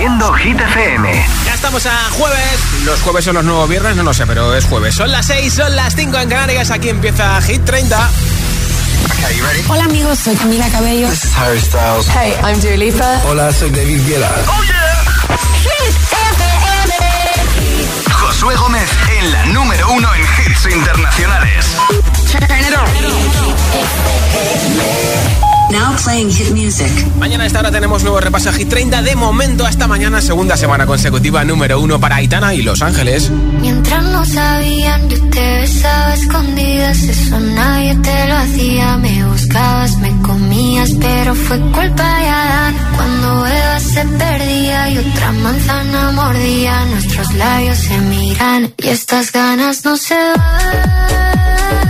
Produciendo Hit FM. Ya estamos a jueves. Los jueves son los nuevos viernes, no lo sé, pero es jueves. Son las 6, son las 5 en Canarias. Aquí empieza Hit 30. Hola amigos, soy Camila Cabello. This is Harry Styles. Hey, I'm Dua Lipa. Hola, soy David Guetta. Oh yeah. Hit FM. Josué Gómez en la número uno en hits internacionales. Now playing hit music. Mañana a esta hora tenemos nuevo repaso Hit 30. De momento, hasta mañana, segunda semana consecutiva, número uno para Aitana y Los Ángeles. Mientras no sabían, yo te besaba escondidas. Eso nadie te lo hacía. Me buscabas, me comías, pero fue culpa de Adán. Cuando Eva se perdía y otra manzana mordía, nuestros labios se miran y estas ganas no se van.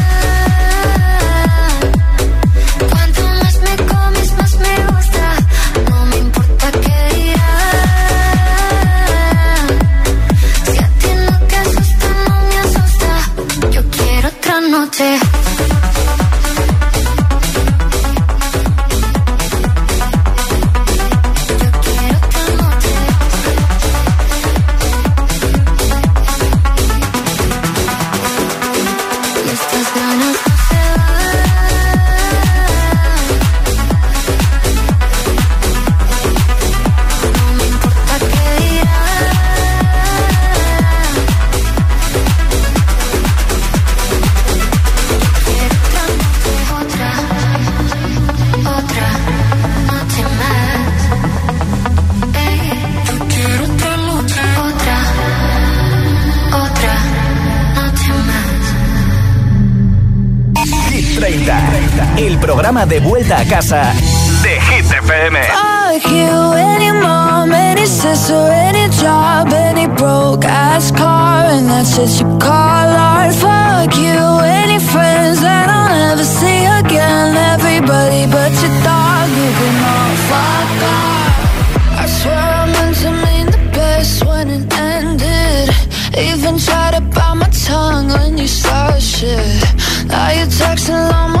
De vuelta a casa de Hit FM. Fuck you, any mom, any sister, any job, any broke ass car, and that's what you call art. Fuck you, any friends that I'll never see again. Everybody but your dog, you can all fuck off. I swear I meant to mean the best when it ended. Even tried to bite my tongue when you started shit. Now you're texting all my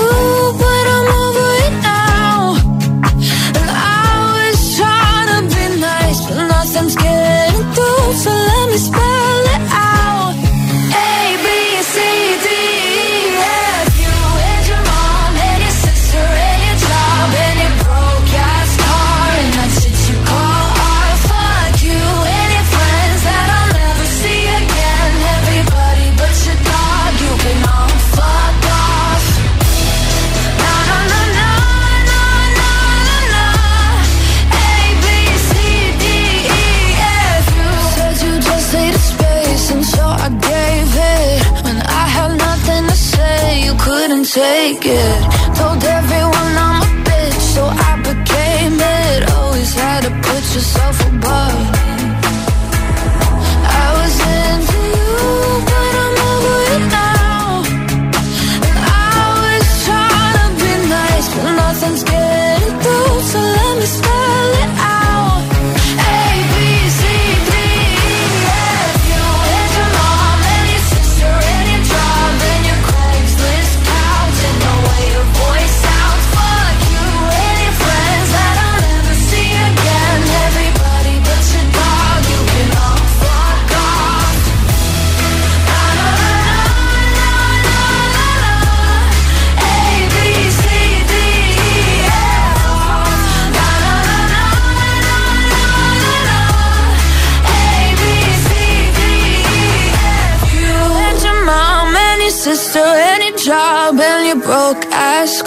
any job and broke ass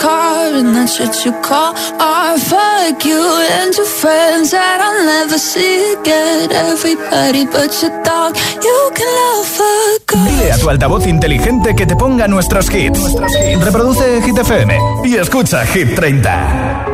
you call. Fuck you friends that never see again. Everybody but you can. Dile a tu altavoz inteligente que te ponga nuestros hits. Reproduce Hit FM y escucha Hit 30.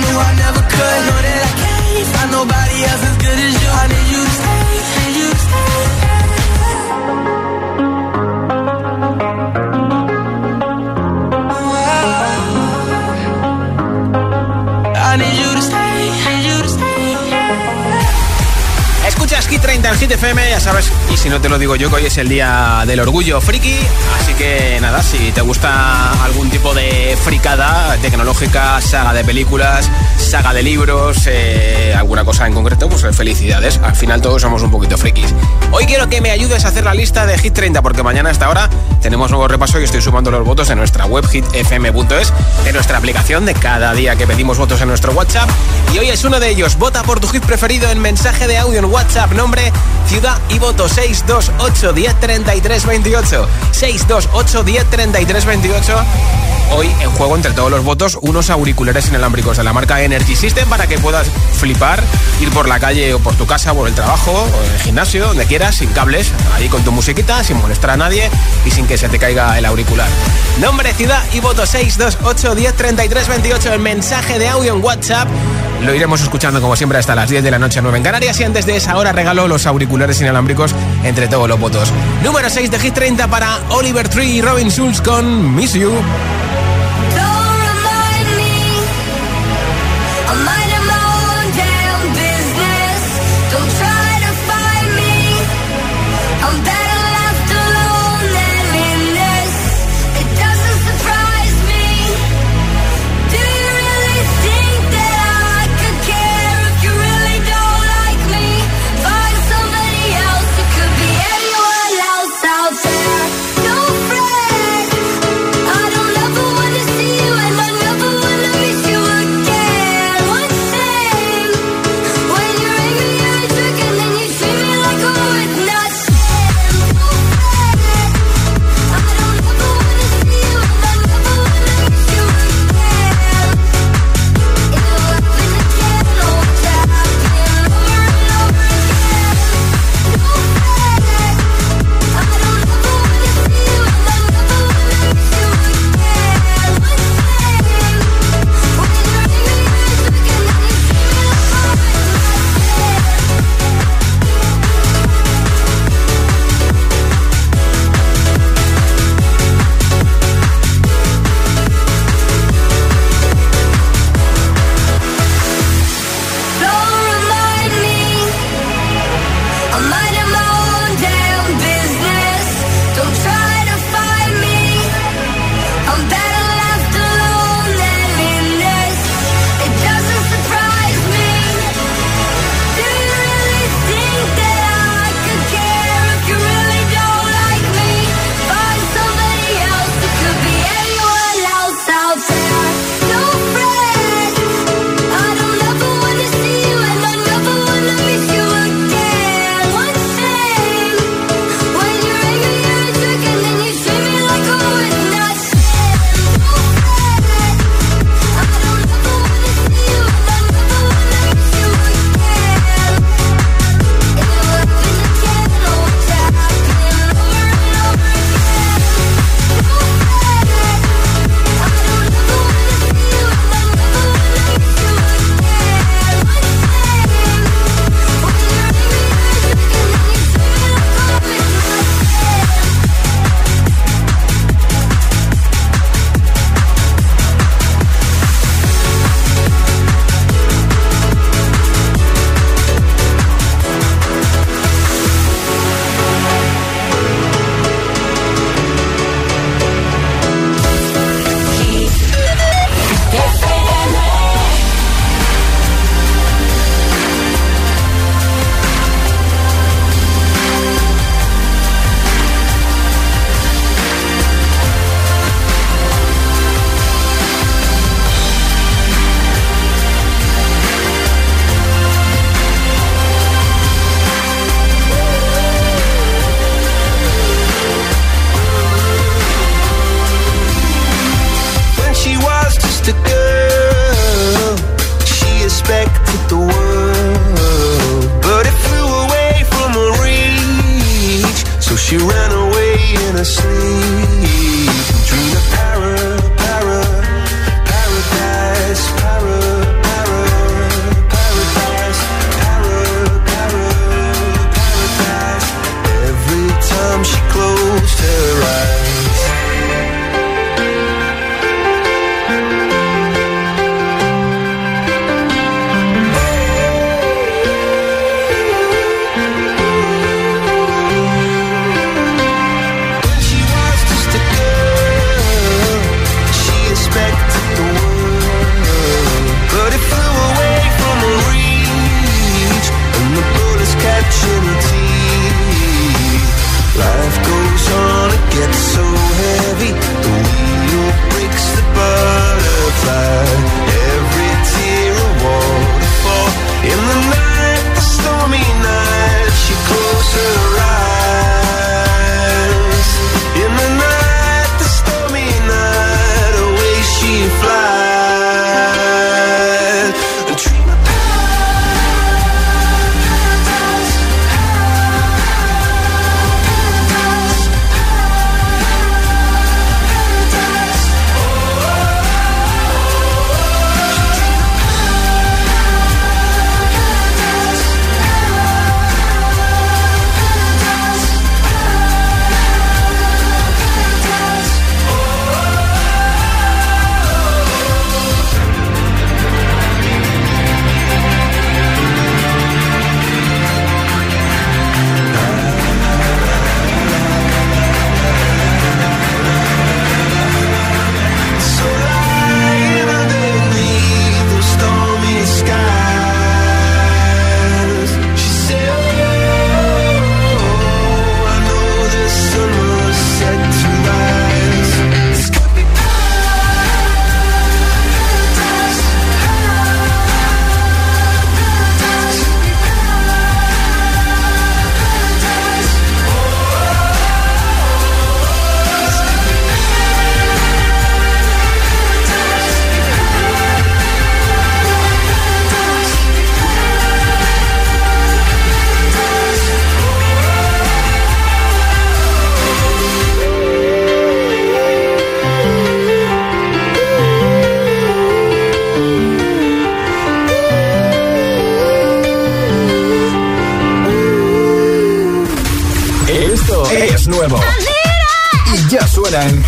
knew I never could. Know that I can't find nobody else en Hit FM, ya sabes, y si no te lo digo yo, que hoy es el día del orgullo friki, así que nada, si te gusta algún tipo de fricada tecnológica, saga de películas, saga de libros, eh, alguna cosa en concreto, pues felicidades, al final todos somos un poquito frikis. Hoy quiero que me ayudes a hacer la lista de Hit 30, porque mañana a esta hora tenemos nuevo repaso y estoy sumando los votos en nuestra web hitfm.es, en nuestra aplicación de cada día que pedimos votos en nuestro WhatsApp, y hoy es uno de ellos, vota por tu hit preferido en mensaje de audio en WhatsApp, nombre, ciudad y voto 628 10 33 28. 628 10 33 28. Hoy en juego entre todos los votos unos auriculares inalámbricos de la marca Energy System para que puedas flipar, ir por la calle o por tu casa, por el trabajo o en el gimnasio, donde quieras, sin cables, ahí con tu musiquita, sin molestar a nadie y sin que se te caiga el auricular. Nombre, ciudad y voto 628 10 33 28. El mensaje de audio en WhatsApp lo iremos escuchando como siempre hasta las 10 de la noche 9 en Canarias y antes de esa hora regalo los auriculares inalámbricos entre todos los votos. Número 6 de Hit 30 para Oliver Tree y Robin Schulz con Miss You.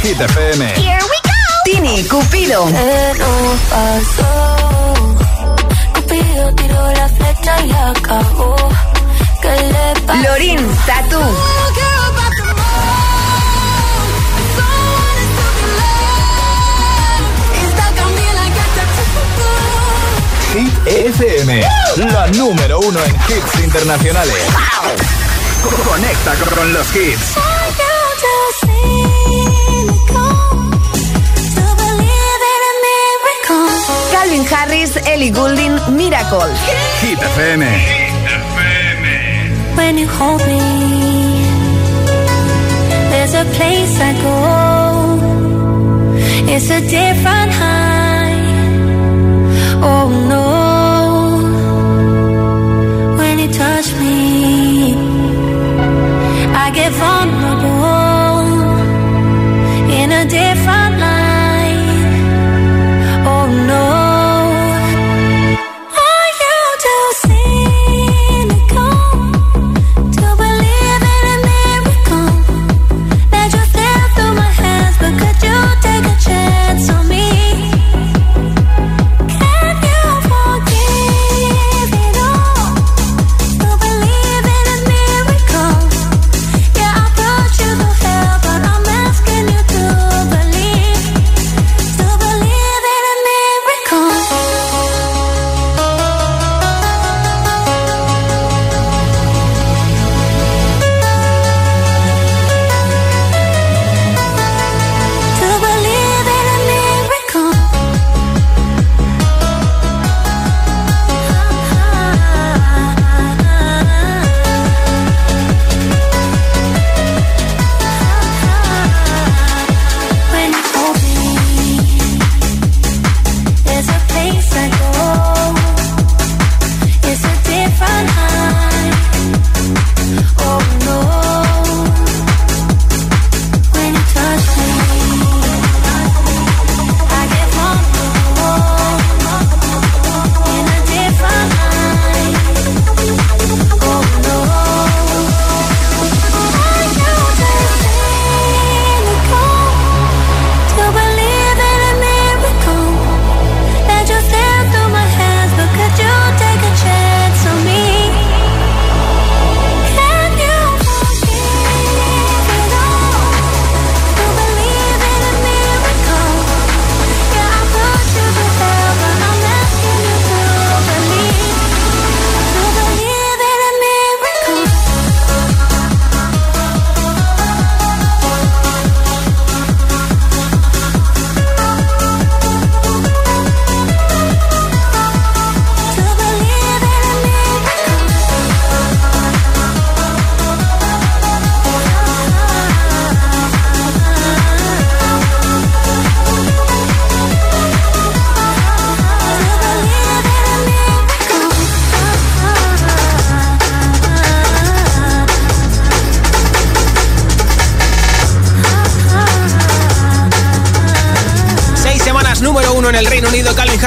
Hit FM. Here we go. Tini, Cupido. Cupido tiró la flecha y acabó. ¿Qué le pasa? Lorin, Tatu. Hit FM, la número uno en hits internacionales. Conecta con los hits. Calvin Harris, Ellie Goulding, Miracle. Hit FM. When you hold me, there's a place I go. It's a different high. Oh no.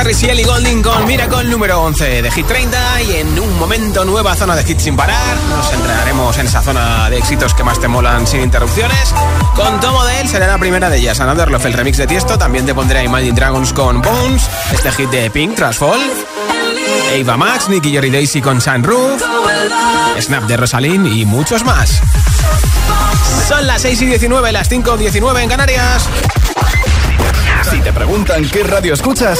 Harris y Ellie Golding con Miracle número 11 de Hit 30 y en un momento nueva zona de hits sin parar. Nos entrenaremos en esa zona de éxitos que más te molan sin interrupciones. Con Tomo de él será la primera de ellas. Another Love, el remix de Tiesto. También te pondré a Imagine Dragons con Bones, este hit de Pink, Trashfall. Eva Max, Nicky Jerry Daisy con Sunroof, Snap de Rosalind y muchos más. Son las 6 y 19, las 5 y 19 en Canarias. Si te preguntan qué radio escuchas,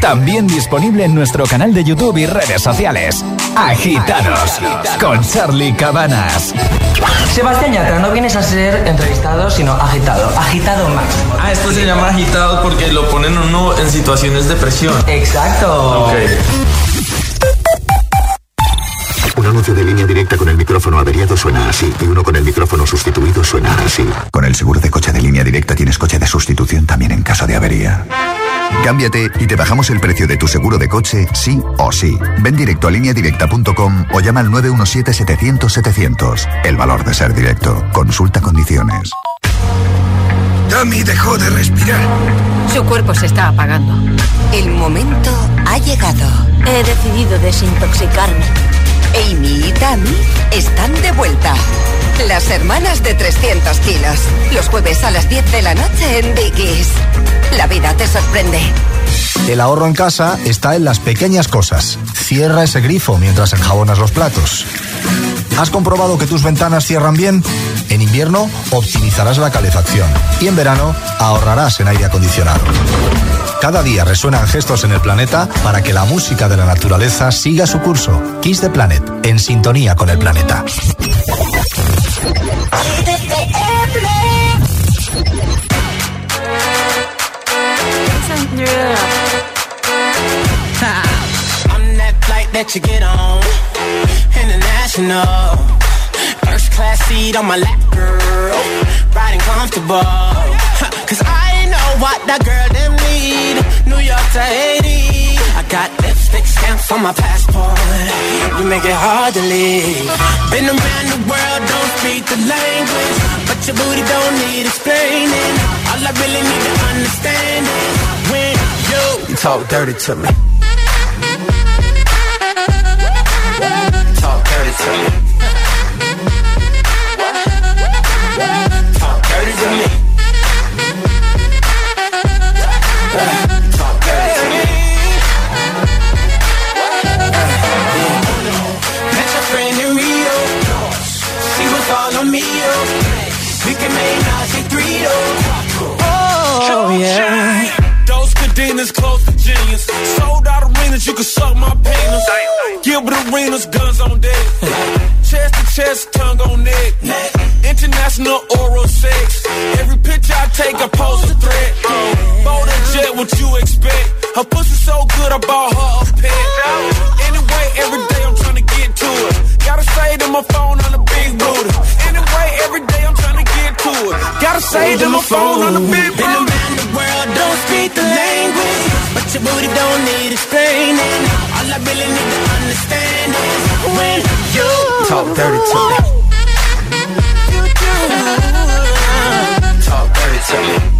También disponible en nuestro canal de YouTube y redes sociales. Agitados con Charlie Cabanas. Sebastián Yatra, no vienes a ser entrevistado, sino agitado. Agitado máximo. Ah, esto se llama agitado porque lo ponen uno en situaciones de presión. Exacto. Ok. Un anuncio de línea directa con el micrófono averiado suena así y uno con el micrófono sustituido suena así. Con el seguro de coche de línea directa tienes coche de sustitución también en caso de avería. Cámbiate y te bajamos el precio de tu seguro de coche, sí o sí. Ven directo a lineadirecta.com o llama al 917-700-700. El valor de ser directo. Consulta condiciones. Tommy dejó de respirar. Su cuerpo se está apagando. El momento ha llegado. He decidido desintoxicarme. Amy y Tammy están de vuelta. Las hermanas de 300 kilos. Los jueves a las 10 de la noche en Dickies. La vida te sorprende. El ahorro en casa está en las pequeñas cosas. Cierra ese grifo mientras enjabonas los platos. ¿Has comprobado que tus ventanas cierran bien? En invierno optimizarás la calefacción y en verano ahorrarás en aire acondicionado. Cada día resuenan gestos en el planeta para que la música de la naturaleza siga su curso. Kiss the Planet, en sintonía con el planeta. I'm that flight that you get on. International. First class seat on my lap, girl. Riding comfortable. Cause I know what that girl them need. New York to Haiti. I got lipstick stamps on my passport. You make it hard to leave. Been around the world, don't speak the language. But your booty don't need explaining. All I really need to understand is when you, you talk dirty to me. Talk dirty to me. Talk dirty to me. Talk dirty to me. Met your friend in Rio. She was all on me. We can make Nazi three, Oh, yeah. Those cadenas close to genius. Sold out arenas, you can suck my penis. Gilbert Arenas, guns on deck. Chest to chest, tongue on neck. International oral sex. Every picture I take, I pose a threat. Bold and jet, what you expect? Her pussy so good, I bought her a pet. Anyway, every day I'm trying to get to it. Gotta say to my phone on the Gotta say to my phone on the big Been around the world, don't speak the language. But your booty don't need explaining. All I really need to understand is when you talk dirty to me. Talk dirty to me.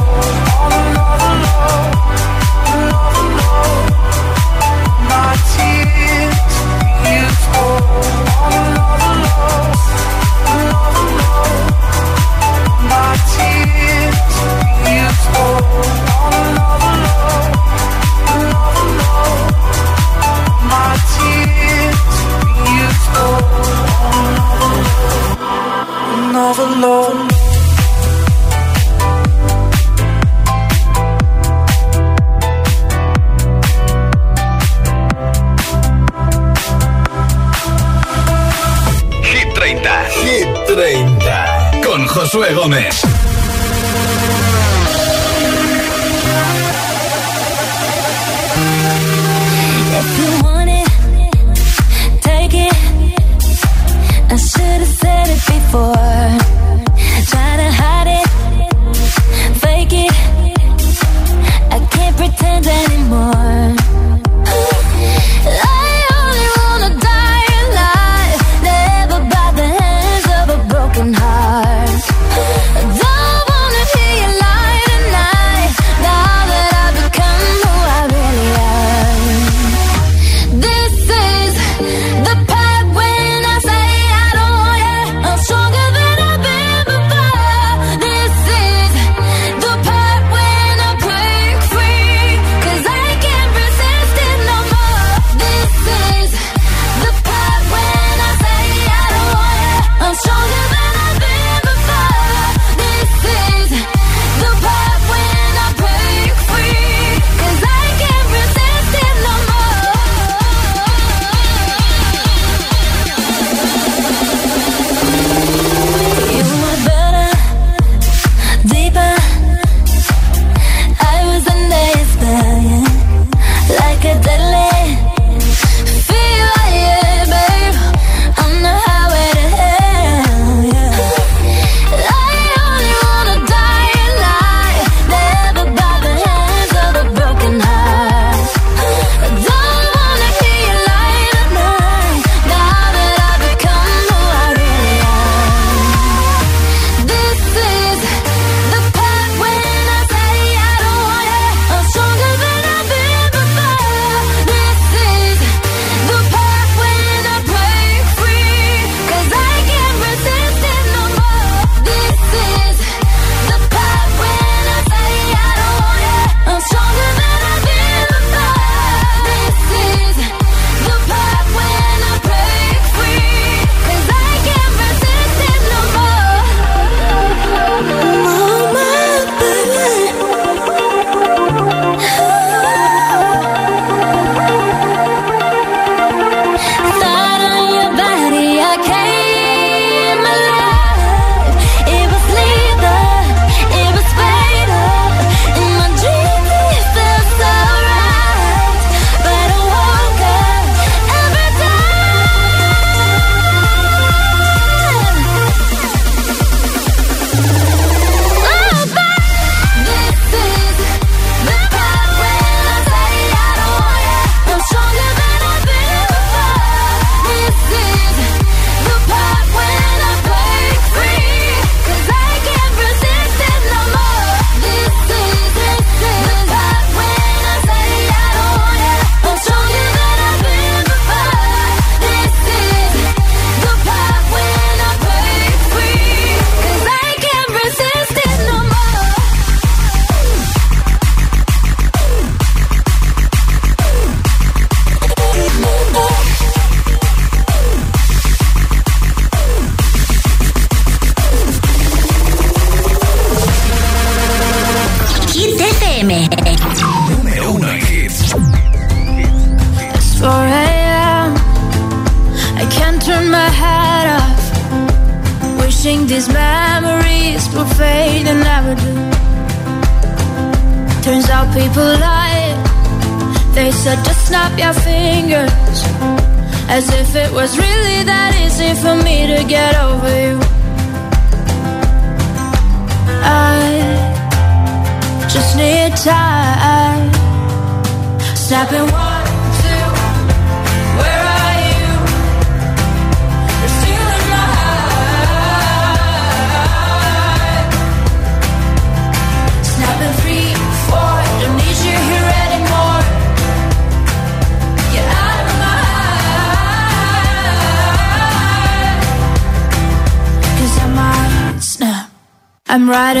I'm writing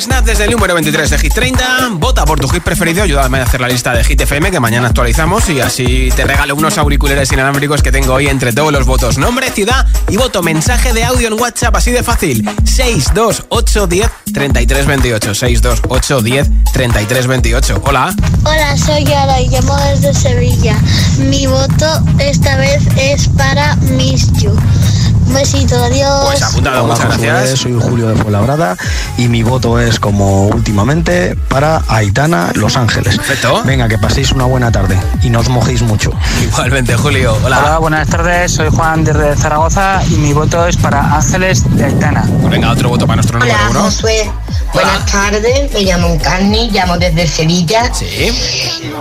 Snap desde el número 23 de Hit 30. Vota por tu hit preferido. Ayúdame a hacer la lista de Hit FM que mañana actualizamos y así te regalo unos auriculares inalámbricos que tengo hoy entre todos los votos. Nombre, ciudad y voto. Mensaje de audio en WhatsApp así de fácil. 62810 3328. 62810 3328. Hola. Hola, soy Yara y llamo desde Sevilla. Mi voto esta vez es para Miss You. Un besito, adiós. Pues apuntado, Hola, muchas gracias. Soy Julio de Fuenlabrada y mi voto es como últimamente para Aitana Los Ángeles. Perfecto. Venga, que paséis una buena tarde y no os mojéis mucho. Igualmente, Julio. Hola. Hola, buenas tardes. Soy Juan desde Zaragoza y mi voto es para Ángeles de Aitana. Pues venga, otro voto para nuestro número Hola, uno. Josué. Buenas tardes, me llamo Carni, llamo desde Sevilla.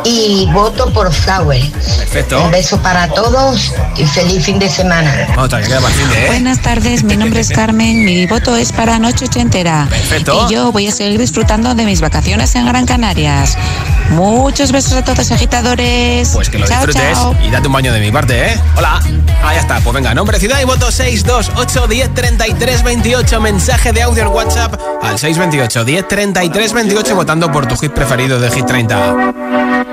Y voto por Flower. Perfecto. Un beso para todos y feliz fin de semana. Vamos, todavía queda para el fin de, ¿eh? Buenas tardes, mi nombre es Carmen, mi voto es para Noche Ochentera. Perfecto. Y yo voy a seguir disfrutando de mis vacaciones en Gran Canarias. Muchos besos a todos agitadores. Pues que lo Chao, disfrutes chao. y date un baño de mi parte, ¿eh? Hola. Ah, ya está. Pues venga, nombre, ciudad y voto 628 10 33 28. Mensaje de audio en WhatsApp al 628 10 33 28 votando por tu hit preferido de Hit 30.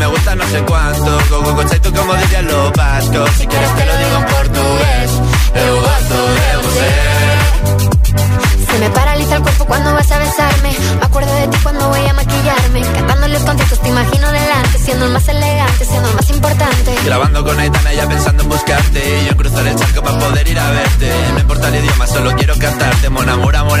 me gusta no sé cuánto. Go, go, go, chai, tú como dirían los vascos. Si quieres te lo digo en portugués. Eu gosto de você. Se me paraliza el cuerpo cuando vas a besarme. Me acuerdo de ti cuando voy a maquillarme. Cantando los conciertos te imagino delante. Siendo el más elegante, siendo el más importante. Grabando con Aitana ya pensando en buscarte. y Yo cruzar el charco para poder ir a verte. No importa el idioma, solo quiero cantarte. Mon amor, amor,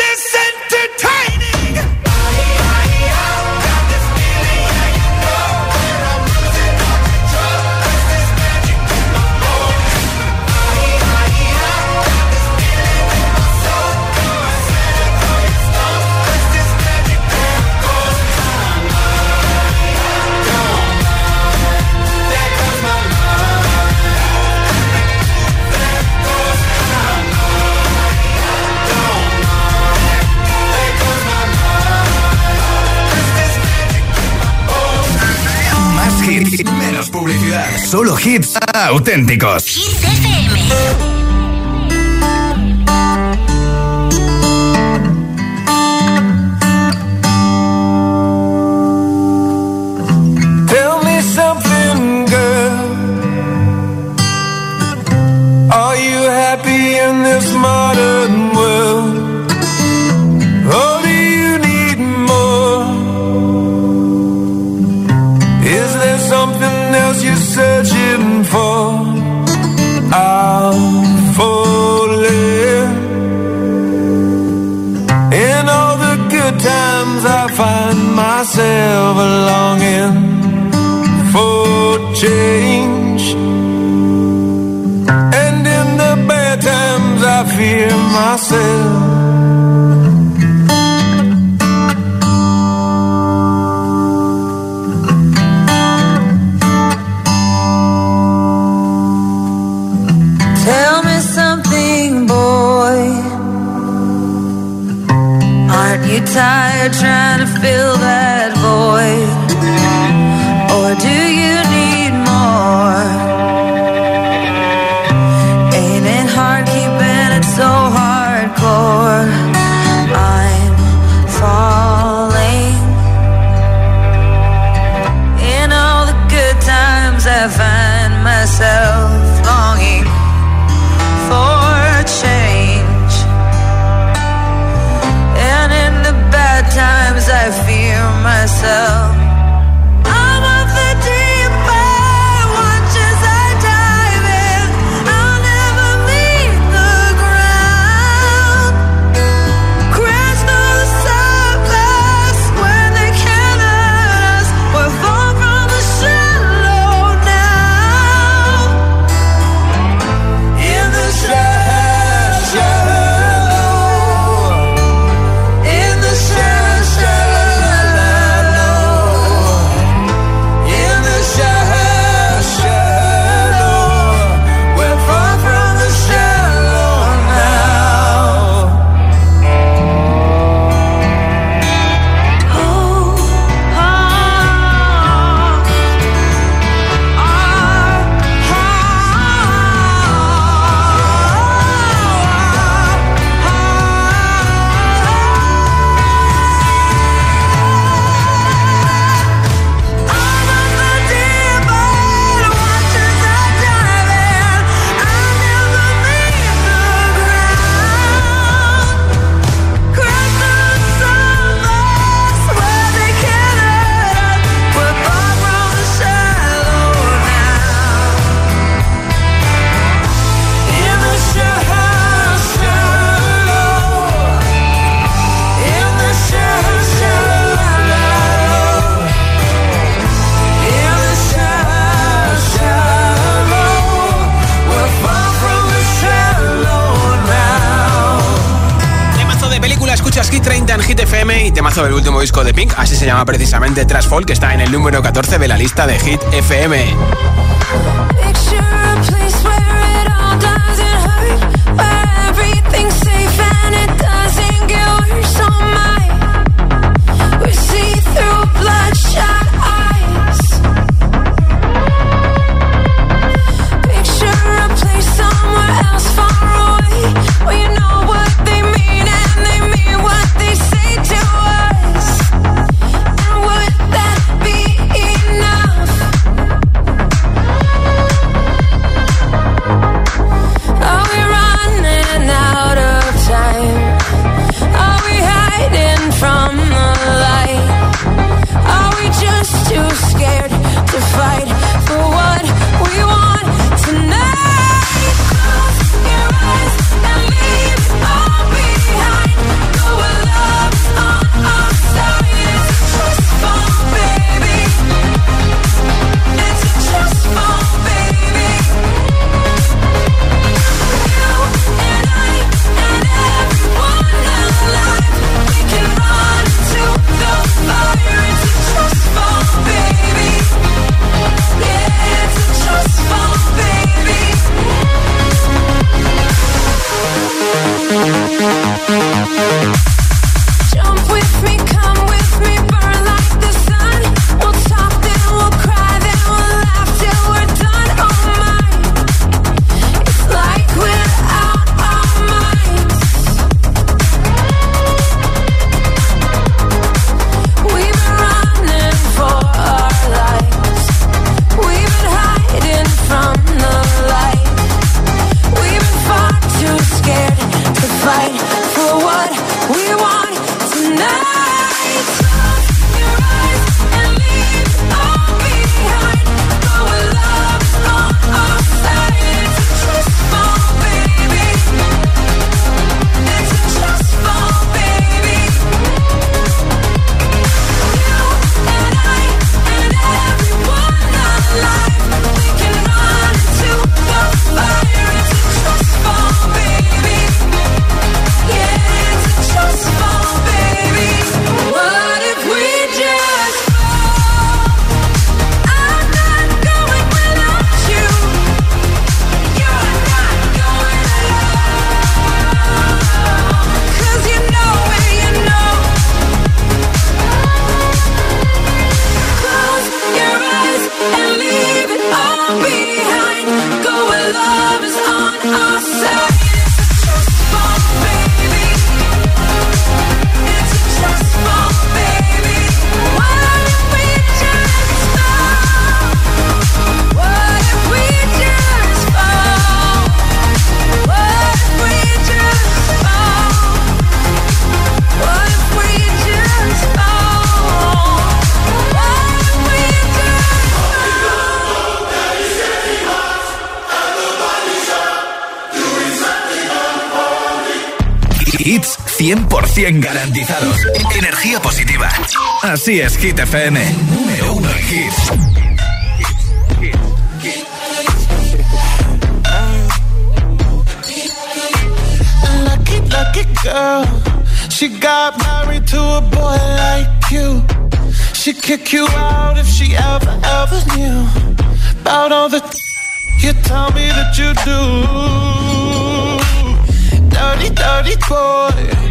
Solo hits auténticos. Hits FM. Tell me something, girl. Are you happy in this modern ser el último disco de Pink, así se llama precisamente Trash Folk, que está en el número 14 de la lista de Hit FM. 100% garantizados. Energía positiva. Así es, Hit FM. Número uno en hits. Lucky, lucky girl. She got married to a boy like you. She'd kick you out if she ever, ever knew about all the you tell me that you do. Dirty, dirty boy.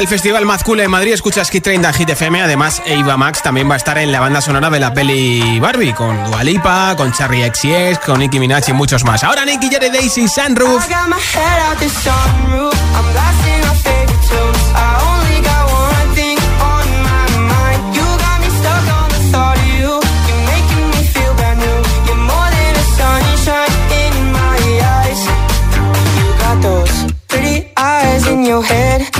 el Festival Más en Madrid. Escuchas Hit 30 Hit FM. Además, Eva Max también va a estar en la banda sonora de la peli Barbie con Dualipa, con Charlie XCX, con Nicki Minaj y muchos más. Ahora Nicky Jared Daisy Sunroof. your head.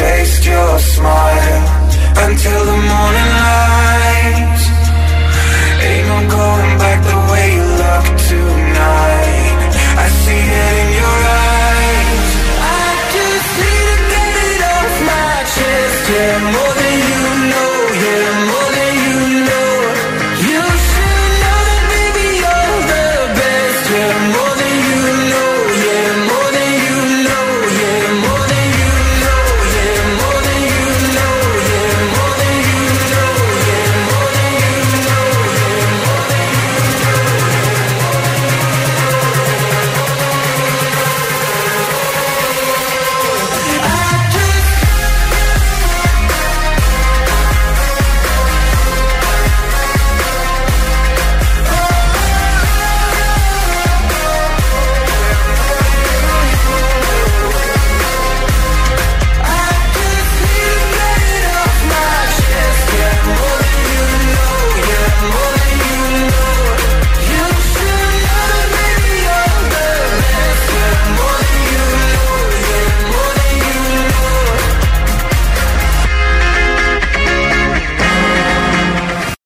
taste your smile until the morning light. Ain't no going back